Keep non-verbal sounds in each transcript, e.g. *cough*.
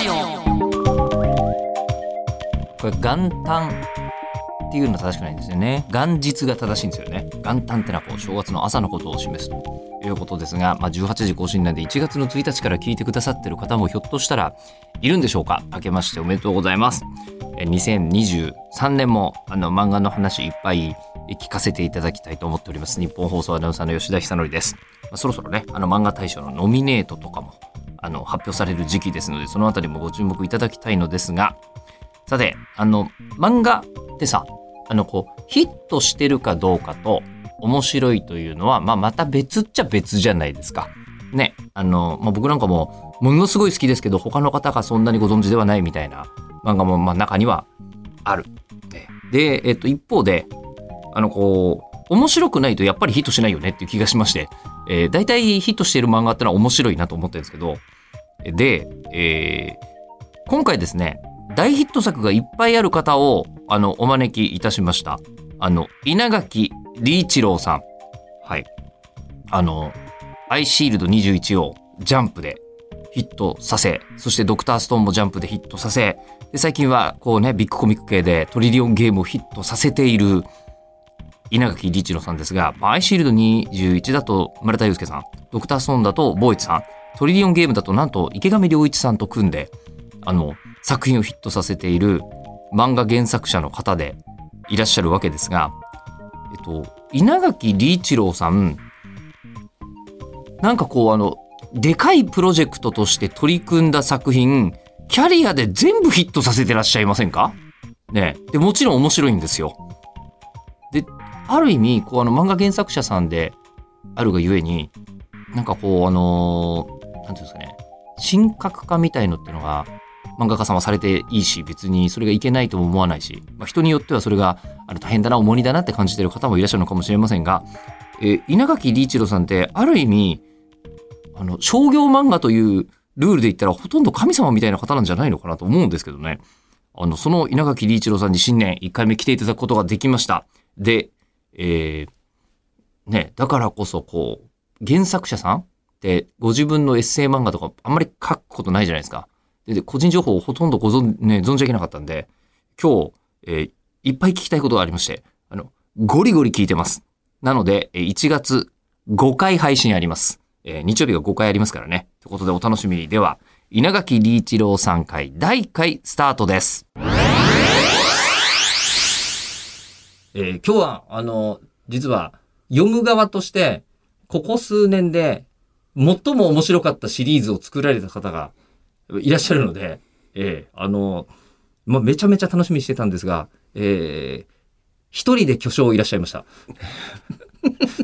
ジオ。これ元旦っていうのは正しくないんですよね。元日が正しいんですよね。元旦ってのはこう正月の朝のことを示すということですが、まあ、18時更新なんで1月の1日から聞いてくださってる方もひょっとしたらいるんでしょうか。明けましておめでとうございます。2023年もあの漫画の話いっぱい聞かせていただきたいと思っております。日本放送アナウンサーの吉田久典です、まあ、そろそろねあの漫画大賞のノミネートとかもあの発表される時期ですのでそのあたりもご注目いただきたいのですがさてあの漫画ってさあのこうヒットしてるかどうかと面白いというのは、まあ、また別っちゃ別じゃないですか。ね。あの、まあ、僕なんかもものすごい好きですけど他の方がそんなにご存知ではないみたいな漫画もまあ中にはある。で、えっと、一方であのこう面白くないとやっぱりヒットしないよねっていう気がしまして、えー、大体ヒットしている漫画ってのは面白いなと思ってるんですけどで、えー、今回ですね大ヒット作がいっぱいある方をあのお招きいたしました。あの稲垣理一郎さん。はい。あのアイシールド21をジャンプでヒットさせそしてドクターストーンもジャンプでヒットさせで最近はこうねビッグコミック系でトリリオンゲームをヒットさせている稲垣理一郎さんですが、まあ、アイシールド21だと村田祐介さんドクターストーンだとボーイツさんトリリオンゲームだとなんと池上良一さんと組んであの作品をヒットさせている漫画原作者の方でいらっしゃるわけですが、えっと、稲垣理一郎さんなんかこうあのでかいプロジェクトとして取り組んだ作品キャリアで全部ヒットさせてらっしゃいませんか？ねでもちろん面白いんですよ。である意味こうあの漫画原作者さんであるがゆえになんかこうあの、なんていうんですかね神格化みたいのってのが漫画家さんはされていいし別にそれがいけないとも思わないし、まあ、人によってはそれがあの大変だな重荷だなって感じてる方もいらっしゃるのかもしれませんが、え、稲垣理一郎さんってある意味あの商業漫画というルールで言ったらほとんど神様みたいな方なんじゃないのかなと思うんですけどね。あの、その稲垣理一郎さんに新年1回目来ていただくことができました。で、えー、ね、だからこそこう、原作者さんご自分のエッセイ漫画とかあんまり書くことないじゃないですか。で、個人情報をほとんどご存、ね、存じ上げなかったんで、今日、えー、いっぱい聞きたいことがありまして、あの、ゴリゴリ聞いてます。なので、1月5回配信あります。えー、日曜日が5回ありますからね。ということでお楽しみに。では、稲垣理一郎さん回第1回スタートです。えー、今日は、あの、実は、読む側として、ここ数年で、最も面白かったシリーズを作られた方がいらっしゃるので、えー、あの、まあ、めちゃめちゃ楽しみにしてたんですが、えー、一人で巨匠いらっしゃいました。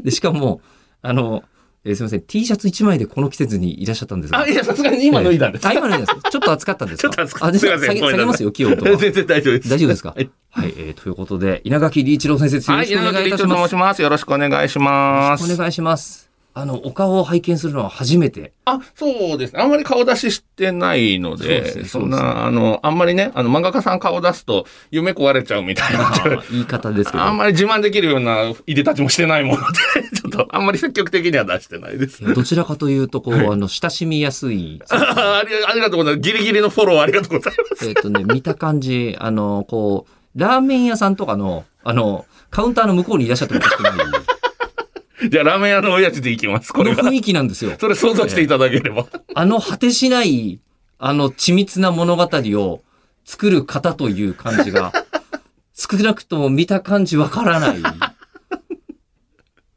で、しかも、あの、えー、すみません、T シャツ1枚でこの季節にいらっしゃったんですが。あ、いや、さすがに今脱いだんです。あ、今脱いだんです。ちょっと暑かったんですちょっと暑かった。あ、すみません。下げますよ、気温とか。全然大丈夫です。大丈夫ですか？はい、はい、えー、ということで、稲垣理一郎先生、よろしくお願いいたします。はい、稲垣理一郎と申します。よろしくお願いします。よろしくお願いします。あの、お顔を拝見するのは初めて。あ、そうですね。あんまり顔出ししてないので、そでそんな、あの、あんまりね、あの、漫画家さん顔出すと夢壊れちゃうみたいな。言い方ですけど。あんまり自慢できるようないでたちもしてないもので、*laughs* ちょっと、あんまり積極的には出してないです。どちらかというと、こう、あの、親しみやすい。あ *laughs* りありがとうございます。ギリギリのフォローありがとうございます。えっとね、見た感じ、あの、こう、ラーメン屋さんとかの、あの、カウンターの向こうにいらっしゃってもおかしくない。*laughs* じゃあ、ラーメン屋の親父で行きます。この雰囲気なんですよ。それ想像していただければ。*laughs* あの果てしない、あの緻密な物語を作る方という感じが、*laughs* 少なくとも見た感じわからない。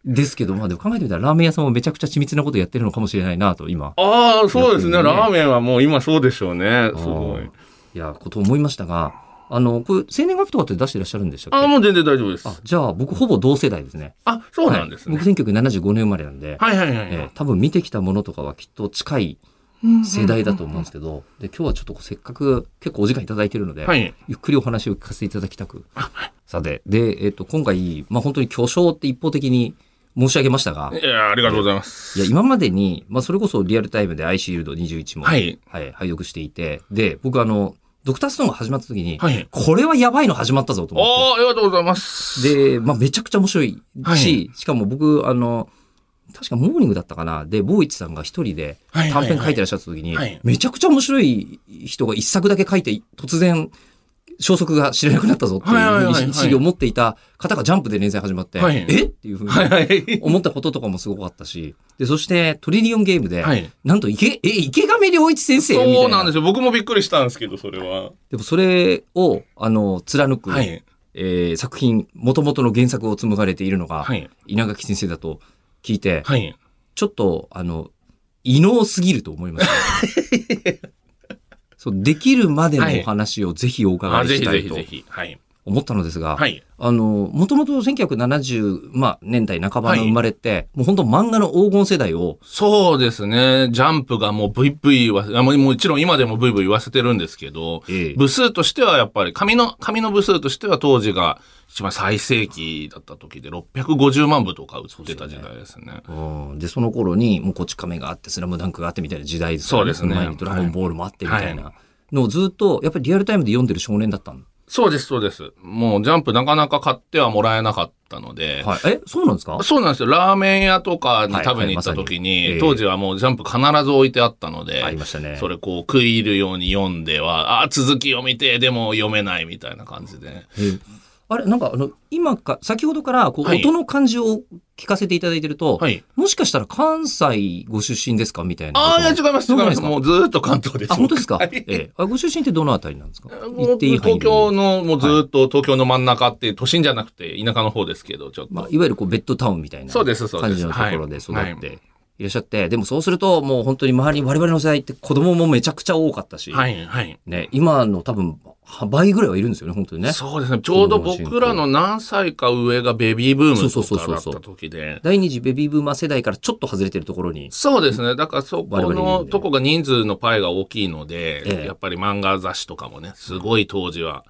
ですけど、まあでも考えてみたらラーメン屋さんもめちゃくちゃ緻密なことやってるのかもしれないなと、今。ああ、そうですね。ラーメンはもう今そうでしょうね。すごい。いや、こと思いましたが、あの、これ、生年月日とかって出していらっしゃるんでしたっけ？あ、もう全然大丈夫です。あ、じゃあ、僕ほぼ同世代ですね。あ、そうなんですね。はい、僕1975年生まれなんで、はいはいはい、えー、多分見てきたものとかはきっと近い世代だと思うんですけど、で、今日はちょっとせっかく結構お時間いただいてるので、はい、ゆっくりお話を聞かせていただきたく。さて、で、えっ、ー、と、今回、まあ本当に巨匠って一方的に申し上げましたが。いや、ありがとうございます。いや、今までに、まあそれこそリアルタイムでアイシールド21も、はい、はい、拝読していて、で、僕あの、ドクターストーンが始まった時に、はい、これはやばいの始まったぞと思って。ああ、ありがとうございます。で、まあ、めちゃくちゃ面白いし、はい、しかも僕、あの、確かモーニングだったかな。で、ボーイチさんが一人で短編書いてらっしゃった時に、はいめちゃくちゃ面白い人が一作だけ書いて、突然、消息が知らなくなったぞっていう意識を持っていた方がジャンプで連載始まって、はいえ？っていうふうに。思ったこととかもすごかったし、で、そしてトリリオンゲームで、はい。なんと池、え、池上良一先生みたいな。そうなんですよ。僕もびっくりしたんですけど、それは。でもそれを、あの、貫く、はい。えー作品、元々の原作を紡がれているのが、はい。稲垣先生だと聞いて、はい。ちょっと、あの、異能すぎると思いました、*laughs* そう、できるまでのお話をぜひお伺いしたいと。はい。思ったのですが、はい。あの、もともと1970、まあ、年代半ばの生まれって、もう本当漫画の黄金世代を、そうですね。ジャンプがもう VV は、あもうもちろん今でも VV 言わせてるんですけど、ええ部数としてはやっぱり、紙の、紙の部数としては当時が一番最盛期だった時で650万部とか売ってた時代ですね。うんで、その頃に、もうこち亀があって、スラムダンクがあってみたいな時代ですそうですねの前にドラゴンボールもあってみたいはなのをずっと、やっぱりリアルタイムで読んでる少年だったの。そうです、そうです。もうジャンプなかなか買ってはもらえなかったので、はい。え、そうなんですか？そうなんですよ。ラーメン屋とかにはい食べに行った時はいに、まさにええ当時はもうジャンプ必ず置いてあったので、ありましたね。それこう食い入るように読んでは、あ、続き読みてえ、でも読めないみたいな感じで。えーあれ、なんかあの、今か、先ほどから、こう、はい。音の感じを聞かせていただいてると、はい。もしかしたら関西ご出身ですか？みたいな。ああ、いや違います、違います。もうずーっと関東です。あ、本当ですか、はい。ええ。あご出身ってどのあたりなんですか？もう言っていい範囲東京の、もうずーっと東京の真ん中って、都心じゃなくて田舎の方ですけど、ちょっと。まあ、いわゆるこうベッドタウンみたいなそうですそうです。感じのところで育はい。っていらっしゃって、でもそうするともう本当に周りに我々の世代って子供もめちゃくちゃ多かったし、はい、はい。ね、今の多分倍ぐらいはいるんですよね、本当にね。そうですね。ちょうど僕らの何歳か上がベビーブームとかだった時で。第二次ベビーブーマー世代からちょっと外れてるところに。そうですね。だからそこのねとこが人数のパイが大きいので、ええやっぱり漫画雑誌とかもね、すごい当時は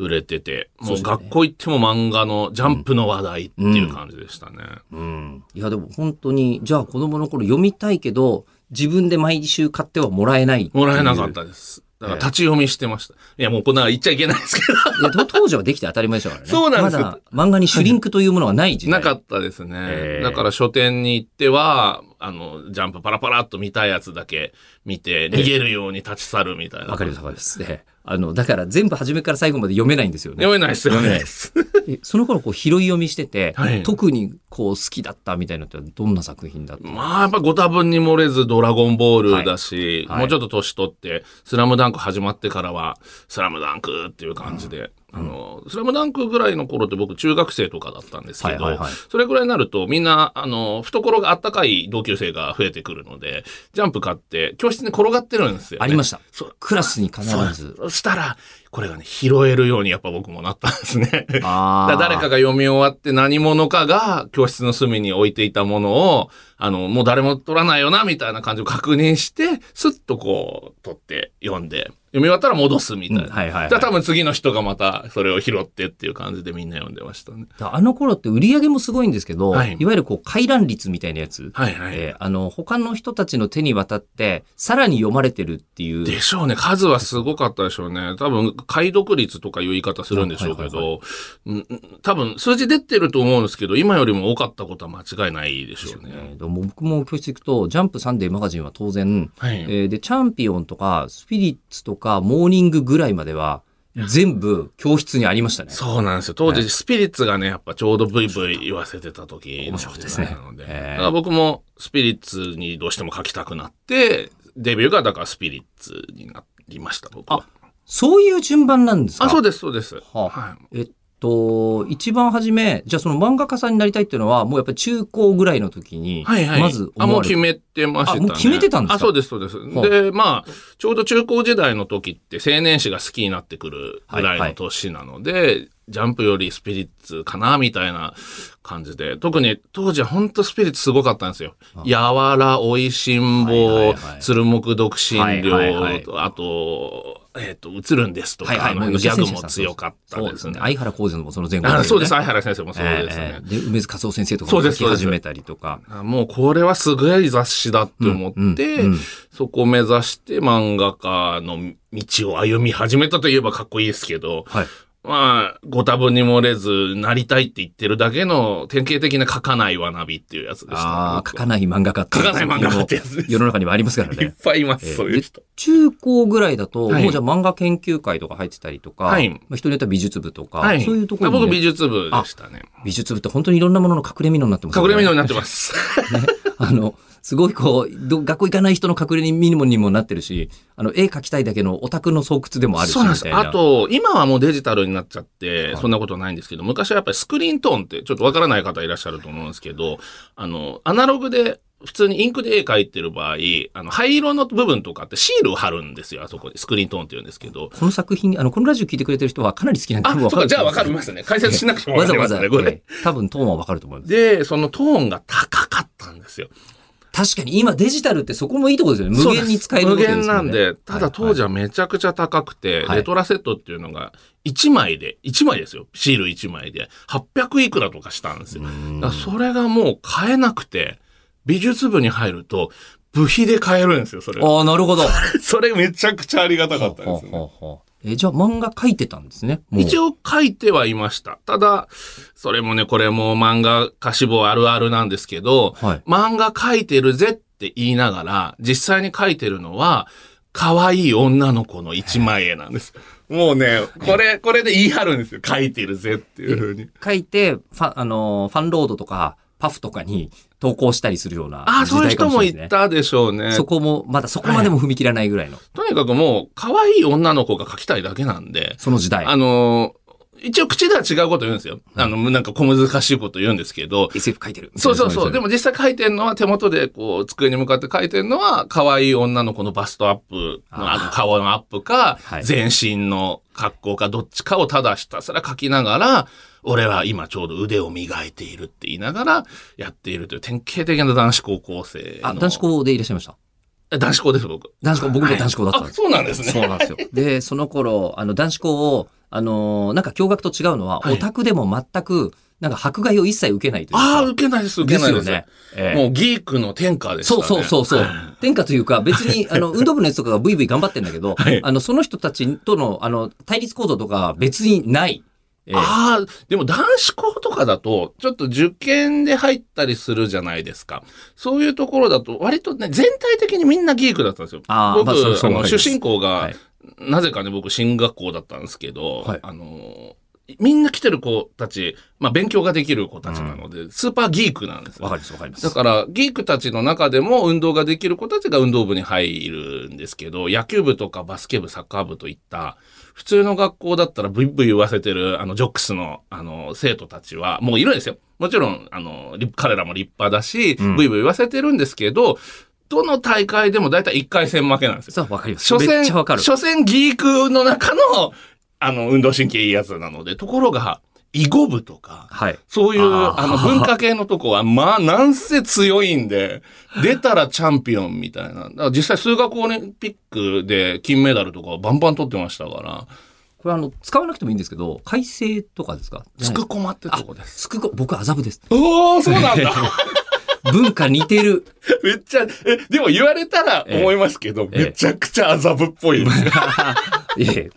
売れてて、もう学校行っても漫画のジャンプの話題っていう感じでしたね。うん。いやでも本当に、じゃあ子供の頃読みたいけど、自分で毎週買ってはもらえないっていうもらえなかったです。だから立ち読みしてました。いや、もうこんなの言っちゃいけないですけど。いやと *laughs* 当時はできて当たり前でしたからね。そうなんですよまだ漫画にシュリンクというものはない時代。なかったですね。*laughs* ええだから書店に行っては、あの、ジャンプパラパラっと見たいやつだけ見て、逃げるように立ち去るみたいな。わかりますわかります。であの、だから全部初めから最後まで読めないんですよね。読めないです、読めない。です。えその頃こう拾い読みしてて、*laughs* はい。特にこう好きだったみたいなのってどんな作品だった？まあ、やっぱご多分に漏れずドラゴンボールだし、はい。はい。もうちょっと年取って、スラムダンク始まってからは、スラムダンクっていう感じで、あの、スラムダンクぐらいの頃って僕中学生とかだったんですけど、はいはいはいそれぐらいになるとみんな、あの、懐があったかい同級生が増えてくるので、ジャンプ買って教室に転がってるんですよ、ね。ありました。そうクラスに必ず。そしたら、これがね、拾えるようにやっぱ僕もなったんですね。あだ誰かが読み終わって何者かが教室の隅に置いていたものを、あの、もう誰も取らないよな、みたいな感じを確認して、スッとこう、取って読んで、読み終わったら戻すみたいな。うんはいはいはいじゃあ多分次の人がまたそれを拾ってっていう感じでみんな読んでましたね。あの頃って売り上げもすごいんですけど、はいい、わゆるこう回覧率みたいなやつ。はいはい。えーあの、他の人たちの手に渡って、さらに読まれてるっていう。でしょうね。数はすごかったでしょうね。多分、解読率とかいう言い方するんでしょうけはいど、うん多分、数字出てると思うんですけど、今よりも多かったことは間違いないでしょうね。えーでも僕も教室行くと、ジャンプサンデーマガジンは当然、はい。えーで、チャンピオンとか、スピリッツとか、モーニングぐらいまでは、全部教室にありましたね。そうなんですよ。当時、はいスピリッツがね、やっぱちょうどブイブイ言わせてた時の面白かったですねなので。ええだから僕もスピリッツにどうしても書きたくなって、デビューがだからスピリッツになりました、僕は。そういう順番なんですか？あ、そうです、そうです。はい。えっと、一番初め、じゃあその漫画家さんになりたいっていうのは、もうやっぱり中高ぐらいの時に、はいはい。まずあ、も。う決めてましたね。あもう決めてたんですか？あ、そうです、そうです。はあで、まあ、ちょうど中高時代の時って青年誌が好きになってくるぐらいの年なので、ジャンプよりスピリッツかな、みたいな感じで。特に当時は本当スピリッツすごかったんですよ。やわら、おいしんはいはいぼは、い鶴木独身はいはいはい寮、あと、えっと、映るんですとか、はいはい、ギャグも強かったですね。相原浩二のもその前後ねあそうです、相原先生もそうですねえ。えで、梅津和夫先生とかそうですも書き始めたりとか。あもうこれはすごい雑誌だって思って、うんうんそこを目指して漫画家の道を歩み始めたといえばかっこいいですけど、はい。まあ、ご多分に漏れず、なりたいって言ってるだけの典型的な書かないわなびっていうやつでした、ああ、書かない漫画家って書かない漫画家ってやつです世の中にもありますからいっね。ぱいいます、えーそういう人。中高ぐらいだと、はいもうじゃあ漫画研究会とか入ってたりとか、はいまあ、人によっては美術部とか、はい。そういうところにね、僕美術部でしたね。美術部って本当にいろんなものの隠れ蓑になってますよね。隠れ蓑になってます。*laughs* あの、すごいこう、ど学校行かない人の隠れ蓑にもなってるし、あの、絵描きたいだけのオタクの巣窟でもあるし、そうなんです。あと、今はもうデジタルになっちゃって、はいそんなことないんですけど、昔はやっぱりスクリーントーンってちょっとわからない方いらっしゃると思うんですけど、あの、アナログで、普通にインクで絵描いてる場合、あの、灰色の部分とかってシールを貼るんですよ、あそこに。スクリーントーンって言うんですけど。この作品、あの、このラジオ聞いてくれてる人はかなり好きなんで、あ、そうか、じゃあわるかりますね。解説しなくてもわざわざ、わかりますね、これ。ええ多分トーンはわかると思います。で、そのトーンが高かったんですよ。確かに今デジタルってそこもいいところですよね。無限に使える無わけですよね限なんで、ただ当時ははめちゃくちゃ高くて、はいレトラセットっていうのが1枚で、1枚ですよ。シール1枚で、800いくらとかしたんですよ。だからそれがもう買えなくて、美術部に入ると、部費で買えるんですよ、それいああ、なるほど。*laughs* それめちゃくちゃありがたかったですね。ほうほうえじゃあ漫画描いてたんですね。一応書いてはいました。ただ、それもね、これも漫画家志望あるあるなんですけど、はい。漫画書いてるぜって言いながら、実際に書いてるのは、可愛い女の子の一枚絵なんです。もうね、これ、これで言い張るんですよ。書いてるぜっていう風に。書いて、ファン、あのー、ファンロードとか、パフとかに投稿したりするようなああ、時そういう人も代かもしれないたでしょうね。そこも、まだそこまでも踏み切らないぐらいの、とにかくもう、可愛い女の子が書きたいだけなんで、その時代。あのー一応口では違うこと言うんですよ。あの、なんか小難しいこと言うんですけど、SF 書いてる。そうそうそう。でも、も実際書いてるのは手元でこう机に向かって書いてるのは可愛い女の子のバストアップのあの顔のアップかはい全身の格好かどっちかをただひたすら書きながら俺は今ちょうど腕を磨いているって言いながらやっているという典型的な男子高校生の。あ、男子校でいらっしゃいました。え男子校です僕。男子校、僕も男子校だったんあ、です。そうなんですね。そうなんですよ。で、*laughs* その頃、あの、男子校を、あのーなんか驚愕と違うのは、はいオタクでも全く、なんか迫害を一切受けないというか。ああ、受けないです、受けないです。ですよね。ええもうギークの天下でしたそね。うそうそうそう。天下というか、別に、あの、*laughs* 運動部のやつとかがブイブイ頑張ってんだけど、はいあの、その人たちとの、あの、対立構造とかは別にない。ええああ、でも男子校とかだと、ちょっと受験で入ったりするじゃないですか。そういうところだと、割とね、全体的にみんなギークだったんですよ。僕、まああの、わかります出身校が、はいなぜかね、僕、進学校だったんですけど、はいあの、みんな来てる子たち、まあ、勉強ができる子たちなので、スーパーギークなんですよわかりますわかります。だから、ギークたちの中でも運動ができる子たちが運動部に入るんですけど、野球部とかバスケ部、サッカー部といった、普通の学校だったらブイブイ言わせてる、あの、ジョックスの、あの、生徒たちは、もういるんですよ。もちろん、あの、立彼らも立派だし、うんブイブイ言わせてるんですけど、どの大会でも大体1回戦負けなんですよ。そう、わかります。所めっ詮、ちゃわかる。所詮ギークの中の、あの、運動神経いいやつなので、ところが、囲碁部とか、はい。そういう、あの、文化系のとこは、まあ、なんせ強いんで、出たらチャンピオンみたいな。だから実際数学オリンピックで金メダルとかバンバン取ってましたから、これあの、使わなくてもいいんですけど、改正とかですか？つくこまってとこです。つくこ、僕麻布です。*laughs* おー、そうなんだ。文化似てる。*laughs* めっちゃ、え、でも言われたら思いますけど、ええめちゃくちゃ麻布っぽいですよ。*laughs* いえ、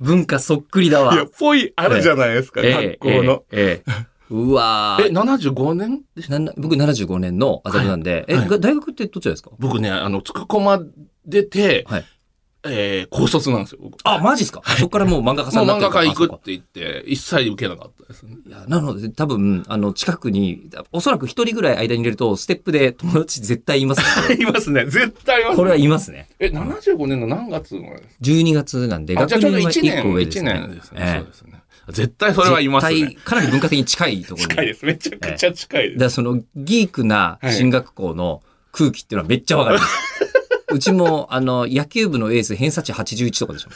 文化そっくりだわ。いや、ぽいあるじゃないですか、学校の。ええええ。うわえ、ー。75年でしたなな僕75年の麻布なんで、え、はい。が大学ってどちらですか？僕ね、あの、つくこま出て、はいえー高卒なんですよ、僕。あ、マジっすか、そこからもう漫画家さんもうになってる漫画家行くあって言って、一切受けなかったですね。いや、なので、多分、あの、近くに、おそらく一人ぐらい間に入れると、ステップで友達絶対いますね *laughs* いますね。絶対います、ね。これはいますね。え、75年の何月生まれです12月なんで、かあ、じゃあちょうど1は一年、個上です1ね。年ですね。ええそうですね。絶対それはいますね。かなり文化的に近いところに。近いです。めちゃくちゃ近いです。だからそのギークな進学校の空気っていうのはめっちゃわかります。*laughs* うちも、あの、野球部のエース偏差値81とかでしょ。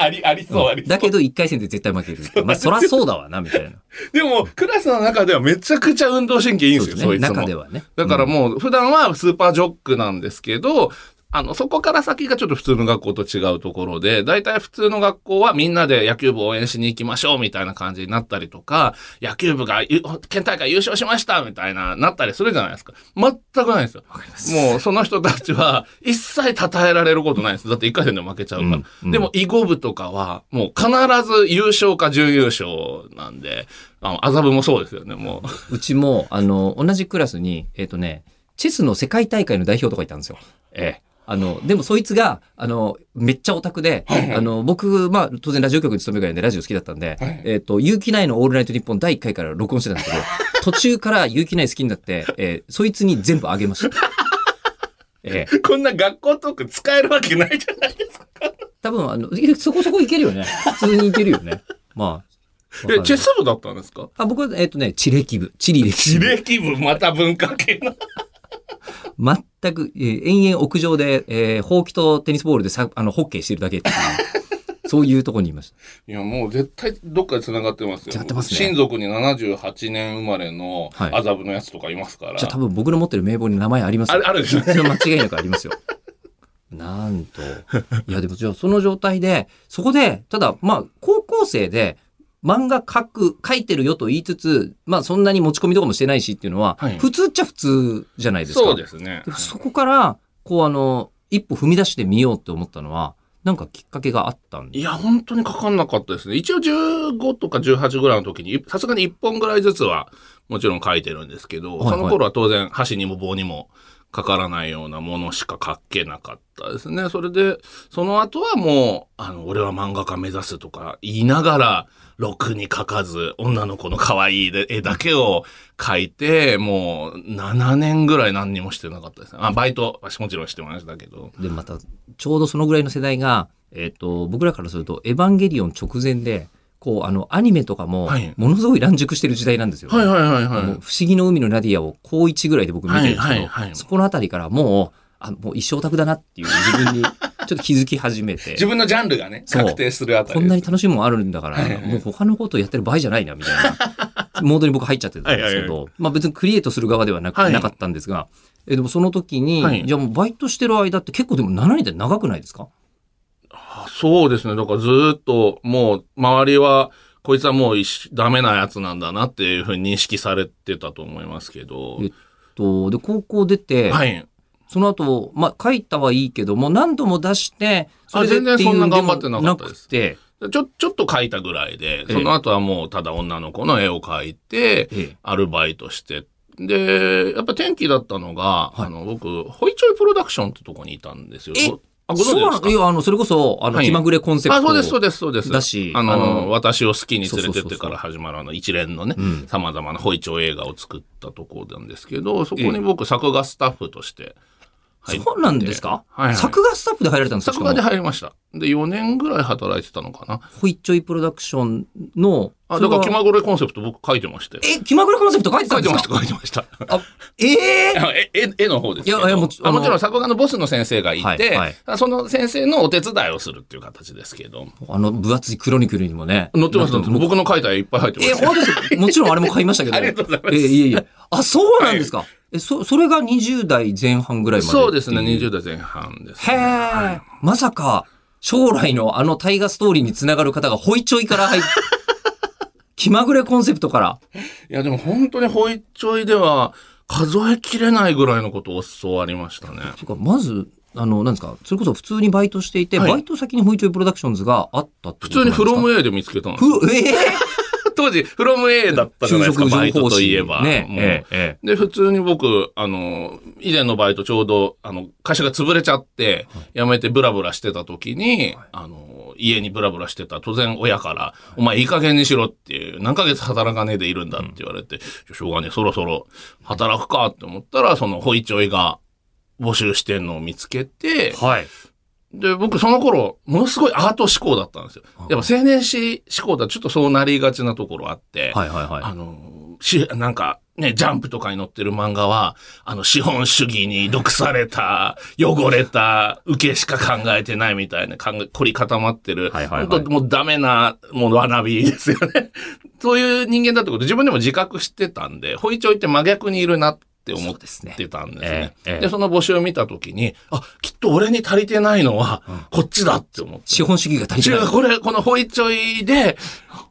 あり、ありそう、ありそう。だけど1回戦で絶対負ける。まあ、そらそうだわな、みたいな。でも、クラスの中ではめちゃくちゃ運動神経いいんですよ、そね。いつも。中ではね。だからもう、普段はスーパージョックなんですけど、あの、そこから先がちょっと普通の学校と違うところで、大体普通の学校はみんなで野球部応援しに行きましょうみたいな感じになったりとか、野球部がゆ県大会優勝しましたみたいな、なったりするじゃないですか。全くないんですよ。もうその人たちは一切称えられることないです。だって一回戦で負けちゃうから。うんうんでも囲碁部とかはもう必ず優勝か準優勝なんで、あの、麻布もそうですよね、もう。うちも、あの、同じクラスに、えっ、とね、チェスの世界大会の代表とかいたんですよ。ええ。あの、でもそいつが、あの、めっちゃオタクで、あの、僕、まあ、当然ラジオ局に勤めるぐらいでラジオ好きだったんで、はいえっ、と、有機内のオールナイトニッポン第1回から録音してたんですけど、*laughs* 途中から有機内好きになって、えーそいつに全部あげました。ええ。こんな学校トーク使えるわけないじゃないですか。多分、あの、いそこそこいけるよね。普通にいけるよね。まあ。え、チェス部だったんですか？あ、僕は、えっ、とね、地歴部。地理歴史部。地歴部、また文化系の。全く、えー延々屋上で、えー、ほうきとテニスボールでさ、あの、ホッケーしてるだけっていう、*laughs* そういうところにいました。いや、もう絶対どっかで繋がってますよ。繋がってますね親族に78年生まれのはい麻布のやつとかいますから。じゃあ多分僕の持ってる名簿に名前ありますよ。あるあるでしょそれは間違いなくありますよ。なんと。いや、でもじゃあその状態で、そこで、ただ、まあ、高校生で、漫画描く、描いてるよと言いつつ、まあそんなに持ち込みとかもしてないしっていうのは、はい普通っちゃ普通じゃないですか。そうですね。でそこから、こうあの、一歩踏み出してみようって思ったのは、なんかきっかけがあったんでいや、本当にかかんなかったですね。一応15とか18ぐらいの時に、さすがに1本ぐらいずつはもちろん書いてるんですけど、はいはいその頃は当然箸にも棒にもかからないようなものしか書けなかったですね。それで、その後はもう、あの、俺は漫画家目指すとか言いながら、ろくに書かず、女の子の可愛い絵だけを描いて、もう7年ぐらい何にもしてなかったですね。あ、バイトはもちろんしてましたけど。で、また、ちょうどそのぐらいの世代が、えっ、と、僕らからすると、エヴァンゲリオン直前で、こう、あの、アニメとかもはい、ものすごい乱熟してる時代なんですよ、はいはいはいはい。不思議の海のナディアを高1ぐらいで僕見てるんですけど、はいはいはい。そこのあたりからもう、あもう一生オタクだなっていう自分にちょっと気づき始めて。自、分のジャンルがね、確定するあたりこんなに楽しいもんあるんだから、はい。はいもう他のことやってる場合じゃないな、みたいな、モードに僕入っちゃってたんですけど、はいはいまあ別にクリエイトする側ではなく、はい。なかったんですが、えでもその時に、はい。じゃあもうバイトしてる間って結構でも7年って長くないですか？そうですね。だからずーっと、もう、周りは、こいつはもうダメなやつなんだなっていうふうに認識されてたと思いますけど。えと、で、高校出て、はい。その後、まあ書いたはいいけども、何度も出して、そあれで全然そんな頑張ってなかったなですくて、ちょ、ちょっと描いたぐらいで、えその後はもうただ女の子の絵を描いて、ええアルバイトして、で、やっぱ転機だったのが、はいあの、僕、ホイチョイプロダクションってとこにいたんですよ。あ、ごそう存知ですか？なの？いや、あの、それこそ、あの、はい気まぐれコンセプト。あ、そうです、そうです、そうです。だしあの、あの私を好きに連れてってから始まるあの一連のねうん、様々なホイチョ映画を作ったところなんですけど、そこに僕、作画スタッフとして。そうなんですか、はいはい作画スタッフで入られたんですか？作画で入りました。で、4年ぐらい働いてたのかな。ホイッチョイプロダクションの、あ、だから気まぐれコンセプト僕書いてまして。え、気まぐれコンセプト書いてたんで書いてました、すか書いてました。あ、ええいや絵の方ですいやいやもちあのあもちろん作画のボスの先生がいて、はいはいその先生のお手伝いをするっていう形ですけど。あの、分厚いクロニクルにもね。載ってます、載って僕の書いた絵いっぱい入ってますえ、本当ですか？もちろんあれも買いましたけど。*laughs* ありがとうございますえ、いえいえ。あ、そうなんですか？え、そ、それが20代前半ぐらいまで。そうですね、代。20代前半です、へね。え、まさか、将来のあの大河ストーリーにつながる方がホイチョイから入っ *laughs* 気まぐれコンセプトから。いや、でも本当にホイチョイでは数えきれないぐらいのことを教わりましたね。ていうか、まず、あの、なんですか、それこそ普通にバイトしていて、はいバイト先にホイチョイプロダクションズがあったってこ普通にとなんですか？フロム A で見つけたんですよ。ふ、ええ当時、フロム A だったじゃないですか、バイトといえば。ね、もう。えええで、普通に僕、あの、以前のバイトちょうど、あの、会社が潰れちゃって、辞めてブラブラしてた時に、あの、家にブラブラしてた、当然親から、お前いい加減にしろっていう、何ヶ月働かねえでいるんだって言われて、しょうがねえ、そろそろ働くかって思ったら、その、ホイチョイが募集してんのを見つけて、はい。で、僕その頃、ものすごいアート志向だったんですよ。やっぱ青年誌志向だとちょっとそうなりがちなところあって、はいはいはい。あの、し、なんか、ね、ジャンプとかに載ってる漫画は、あの、資本主義に毒された、*laughs* 汚れた、受けしか考えてないみたいな、考え、凝り固まってる、はいはいはい本当もうダメな、もうわなびですよね。*laughs* そういう人間だってこと自分でも自覚してたんで、ホイチョイって真逆にいるなってって思ってたんですね。ええええで、その募集を見たときに、あ、きっと俺に足りてないのは、こっちだって思って。資本主義が足りてない。違う、これ、このホイチョイで、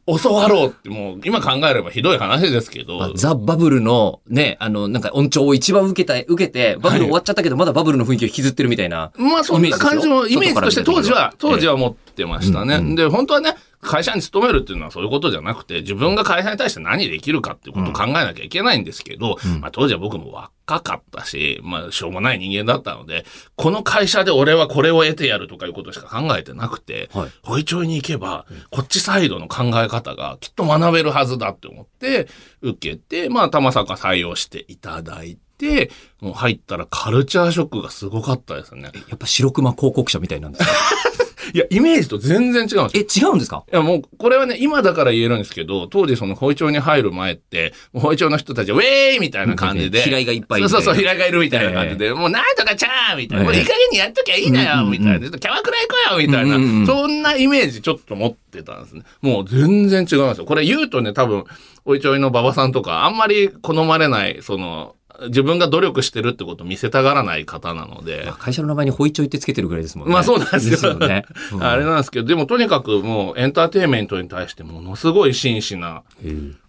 教わろうって、もう、今考えればひどい話ですけど、まあザ・バブルのね、あの、なんか音調を一番受けた、受けて、バブル終わっちゃったけど、まだバブルの雰囲気を引きずってるみたいな。まあそんな感じも、イイメメージとして当時は、当時は。は持ってましたね。うんうんで、本当はね、会社に勤めるっていうのはそういうことじゃなくて、自分が会社に対して何できるかっていうことを考えなきゃいけないんですけど、まあ当時は僕も若かったし、まあしょうもない人間だったので、この会社で俺はこれを得てやるとかいうことしか考えてなくて、はい。ホイチョイに行けば、こっちサイドの考え方がきっと学べるはずだって思って、受けて、まあ、たまさか採用していただいて、もう入ったらカルチャーショックがすごかったですね。やっぱ白熊広告者みたいなんですか *laughs* いや、イメージと全然違うんですよ。え、違うんですか？いや、もう、これはね、今だから言えるんですけど、当時その、保井町に入る前って、保井町の人たちは、ウェーイみたいな感じで。平井がいっぱいいてそうそうそう、平井がいるみたいな感じで、もう、なんとかちゃーみたいな、ええ。もういい加減にやっときゃいいんだようんうんうん。みたいな。ちょっとキャバクラ行こうよみたいな、うんうんうん。そんなイメージちょっと持ってたんですね。もう全然違いますよ。これ言うとね、多分、おいちょいの馬場さんとか、あんまり好まれない、その、自分が努力してるってことを見せたがらない方なので。会社の名前にホイチョイってつけてるぐらいですもんね。まあそうなんですよ。ね。うんあれなんですけど、でもとにかくもうエンターテインメントに対してものすごい真摯な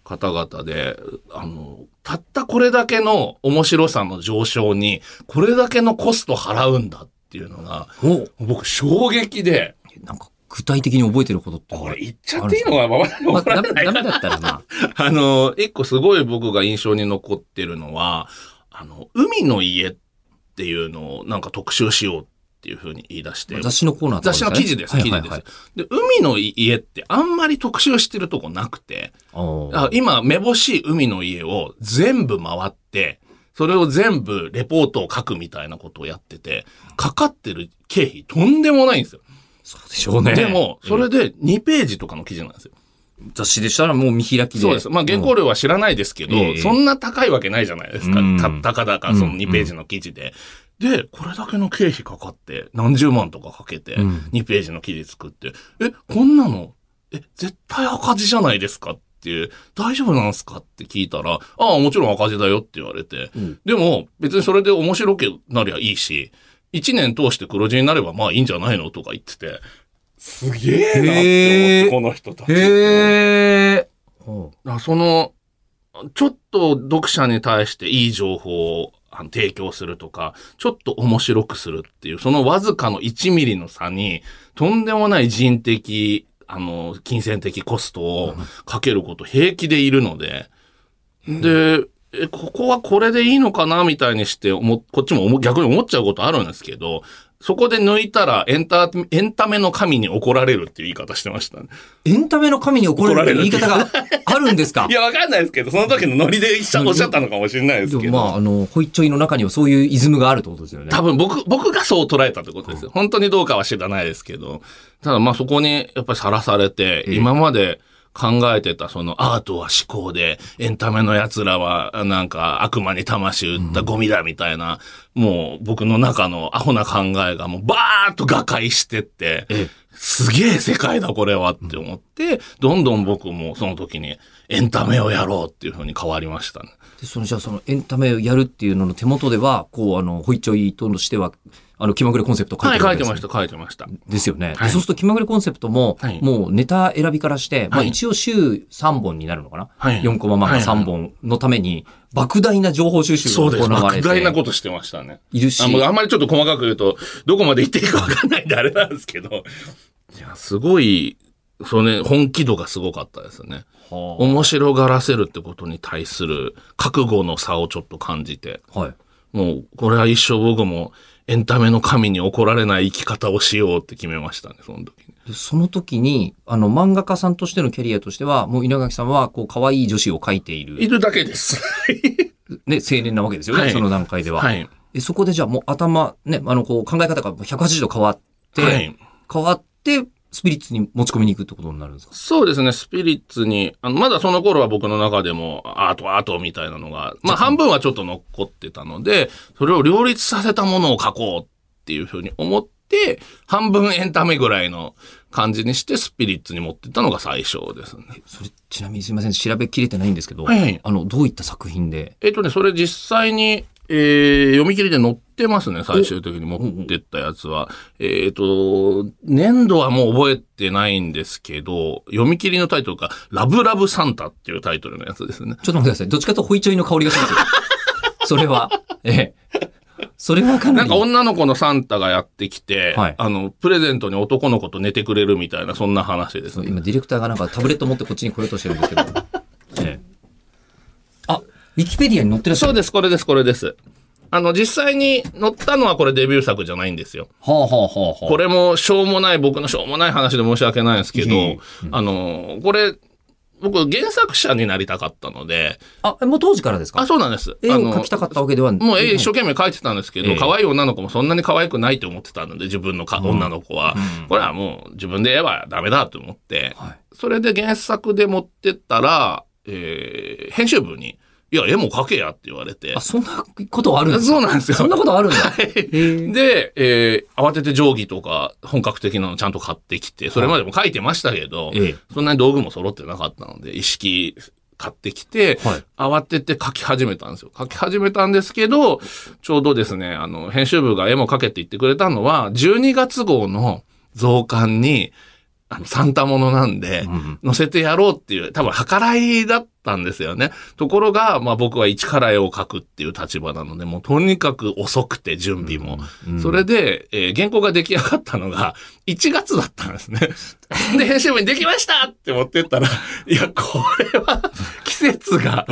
方々で、あの、たったこれだけの面白さの上昇に、これだけのコスト払うんだっていうのが、お僕衝撃で、なんか具体的に覚えてることって。これ言っちゃっていいのかまあ、ダメだったらまあ。*laughs* あの、一個すごい僕が印象に残ってるのは、あの、海の家っていうのをなんか特集しようっていうふうに言い出して。雑誌のコーナー雑誌の記事です、記事です。はいはいはいで、海の家ってあんまり特集してるとこなくて、今、めぼしい海の家を全部回って、それを全部レポートを書くみたいなことをやってて、かかってる経費とんでもないんですよ。そうでしょうね。でも、それで2ページとかの記事なんですよ。雑誌でしたらもう見開きで。そうです。まあ、原稿料は知らないですけど、ええそんな高いわけないじゃないですか。うんた、たかだか、その2ページの記事で。で、これだけの経費かかって、何十万とかかけて、うん2ページの記事作って、え、こんなの、え、絶対赤字じゃないですかっていう、大丈夫なんすかって聞いたら、ああ、もちろん赤字だよって言われて、うんでも、別にそれで面白くなりゃいいし、1年通して黒字になればまあいいんじゃないのとか言ってて、すげえなって思って、この人たち。へえ。ほだからその、ちょっと読者に対していい情報を提供するとか、ちょっと面白くするっていう、そのわずかの1ミリの差に、とんでもない人的、あの、金銭的コストをかけること平気でいるので、で、え、ここはこれでいいのかなみたいにして思、こっちも思逆に思っちゃうことあるんですけど、そこで抜いたらエンタ、エンタメの神に怒られるっていう言い方してましたね。うエンタメの神に怒られる言い方があるんですか？*laughs* いや、わかんないですけど、その時のノリでおっしゃおっしゃったのかもしれないですけど。まあ、あの、ホイッチョイの中にはそういうイズムがあるってことですよね。多分僕、僕がそう捉えたってことですよ。本当にどうかは知らないですけど。ただまあそこにやっぱりさらされて、今まで考えてたそのアートは思考で、エンタメの奴らはなんか悪魔に魂売ったゴミだみたいな、もう僕の中のアホな考えがもうバーッと瓦解してって、ええすげえ世界だこれはって思って、どんどん僕もその時にエンタメをやろうっていう風に変わりましたね。でそのじゃあそのエンタメをやるっていうのの手元では、こう、あの、ホイッチョイとしては、あの、気まぐれコンセプトを書いはい、てるわけですね書いてました、書いてました。ですよね。ではいそうすると気まぐれコンセプトも、はいもうネタ選びからして、まあはい一応週3本になるのかな、はい4コマ漫画3本のために、莫大な情報収集そうです。が行われ莫大なてことしてましたね。いるしあ、あんまりちょっと細かく言うと、どこまで言っていいかわかんないんであれなんですけど。いや、すごい、そうね、本気度がすごかったですね。は面白がらせるってことに対する覚悟の差をちょっと感じて。あはい。もう、これは一生僕もエンタメの神に怒られない生き方をしようって決めましたね、その時に。でその時に、あの、漫画家さんとしてのキャリアとしては、もう稲垣さんは、こう、可愛い女子を描いていいる、るだけです。*laughs* ね、青年なわけですよね、はいその段階では。はい。でそこでじゃあもう頭、ね、あの、こう、考え方が180度変わって、はい。変わって、スピリッツに持ち込みに行くってことになるんですか？そうですね、スピリッツに、あの、まだその頃は僕の中でも、アートアートみたいなのが、まあ半分はちょっと残ってたので、それを両立させたものを書こうっていうふうに思って、半分エンタメぐらいの感じにしてスピリッツに持ってったのが最初ですね。それ、ちなみにすいません、調べきれてないんですけど、はいはいあの、どういった作品で？えっとね、それ実際に、えー読み切りで載ってますね、最終的に持ってったやつは。えっ、と、年度はもう覚えてないんですけど、読み切りのタイトルが、ラブラブサンタっていうタイトルのやつですね。ちょっと待ってください。どっちかとホイチョイの香りがしますよ。*laughs* それは。ええ。それはかなり。なんか女の子のサンタがやってきて、はいあの、プレゼントに男の子と寝てくれるみたいな、そんな話ですね。今、ディレクターがなんかタブレット持ってこっちに来ようとしてるんですけど。*laughs* ええ。あ、ウィキペディアに載ってる。そうです、これです、これです。あの、実際に載ったのはこれデビュー作じゃないんですよ。はあはあはあはあ。これもしょうもない、僕のしょうもない話で申し訳ないんですけど、あの、これ、僕原作者になりたかったので、あ、もう当時からですか？あ、そうなんです。絵を描きたかったわけではもう絵一生懸命描いてたんですけど、ええ。可愛い女の子もそんなに可愛くないと思ってたので、自分のか、女の子は、これはもう自分で絵はダメだと思って、はい。それで原作で持ってったら、えー編集部に、いや、絵も描けやって言われてあ、。そんなことあるんですか？そうなんですよ。そんなことあるんだ。はいへえで、えー慌てて定規とか本格的なのちゃんと買ってきて、それまでも書いてましたけど、ええそんなに道具も揃ってなかったので、一式買ってきて、はい慌てて書き始めたんですよ。書き始めたんですけど、ちょうどですね、あの、編集部が絵も描けって言ってくれたのは、12月号の増刊に、あの、サンタものなんで、載せてやろうっていう、多分、計らいだったんですよね。ところが、まあ僕は一から絵を描くっていう立場なので、もうとにかく遅くて、準備も。それで、えー原稿が出来上がったのが、1月だったんですね。*laughs* で、編集部にできましたって持ってったら、いや、これは、季節が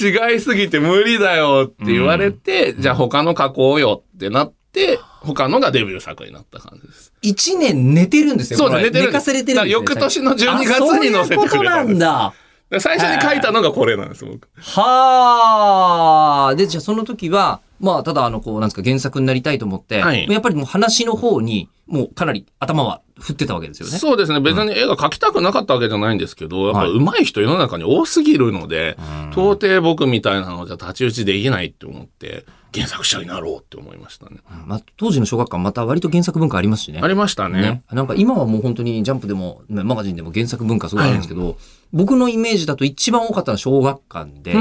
違いすぎて無理だよって言われて、じゃあ他の書こうよってなって、他のがデビュー作になった感じです。一年寝てるんですよ。そう寝てる寝かされてるんです、ね。だから翌年の12月に載せてくれたんですあそういうことなんだ。で最初に書いたのがこれなんです、僕。はあ。で、じゃあその時は、まあ、ただ、あの、こう、なんですか、原作になりたいと思って、はいやっぱりもう話の方に、もうかなり頭は振ってたわけですよね。そうですね。別に絵が描きたくなかったわけじゃないんですけど、やっぱはい上手い人世の中に多すぎるので、到底僕みたいなのじゃ太刀打ちできないって思って、原作者になろうって思いましたね。まあ、当時の小学館また割と原作文化ありますしね。ありましたね。ね。なんか今はもう本当にジャンプでも、ねマガジンでも原作文化すごいあるんですけど、僕のイメージだと一番多かったのは小学館で、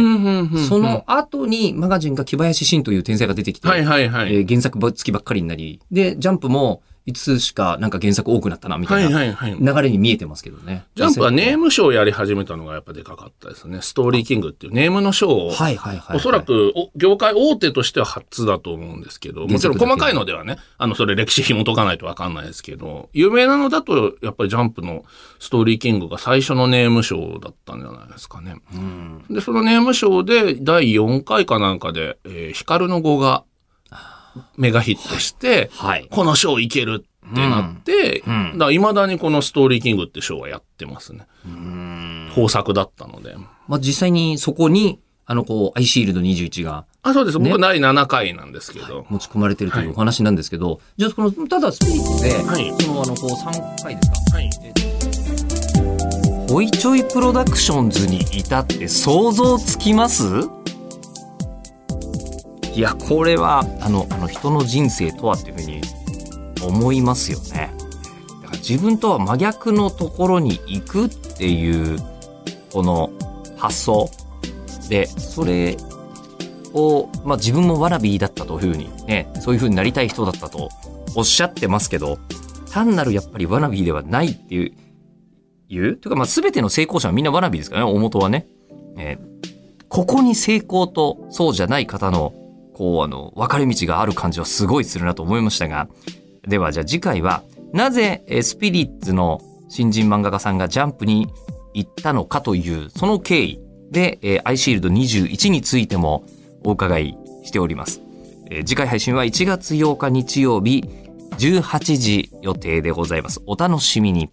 その後にマガジンが木林真という天才が出てきて、はいはいはい。えー原作付きばっかりになり、で、ジャンプも5つしかなんか原作多くなったな、みたはいいなはいはい。流れに見えてますけどね。ジャンプはネームム賞をやり始めたのがやっぱでかかったですね。ストーリーキングっていうネームの賞を、はいはいはい。おそら、くお業界大手としては初だと思うんですけど、もちろん細かいのではね、あの、それ歴史紐解かないとわかんないですけど、有名なのだと、やっぱりジャンプのストーリーキングが最初のネーム賞だったんじゃないですかね。で、そのネーム賞で第4回かなんかで、えー、光の語がメガヒットして、はい。この賞いけるってなって、だから未だにこのストーリーキングって賞はやってますね。豊作だったので。まあ実際にそこに、あの、こう、アイシールド21があ、そうです。僕第7回なんですけど。持ち込まれてるというお話なんですけど、じゃあこの、ただスピリッツで、はいその、あの、こう、3回ですか？はい。ホイチョイプロダクションズに至って想像つきますいや、これは、あの、あの人の人生とはっていうふうに思いますよね。だから自分とは真逆のところに行くっていう、この発想で、それを、まあ自分もワナビーだったというふうにね、そういうふうになりたい人だったとおっしゃってますけど、単なるやっぱりワナビーではないっていう、いうというか、まあ、全ての成功者はみんなワナビーですからね、大元はね。えーここに成功とそうじゃない方の、こう、あの、分かれ道がある感じはすごいするなと思いましたが、では、じゃあ次回は、なぜ、スピリッツの新人漫画家さんがジャンプに行ったのかという、その経緯で、えーアイシールド21についてもお伺いしております。えー次回配信は1月8日日曜日18時予定でございます。お楽しみに。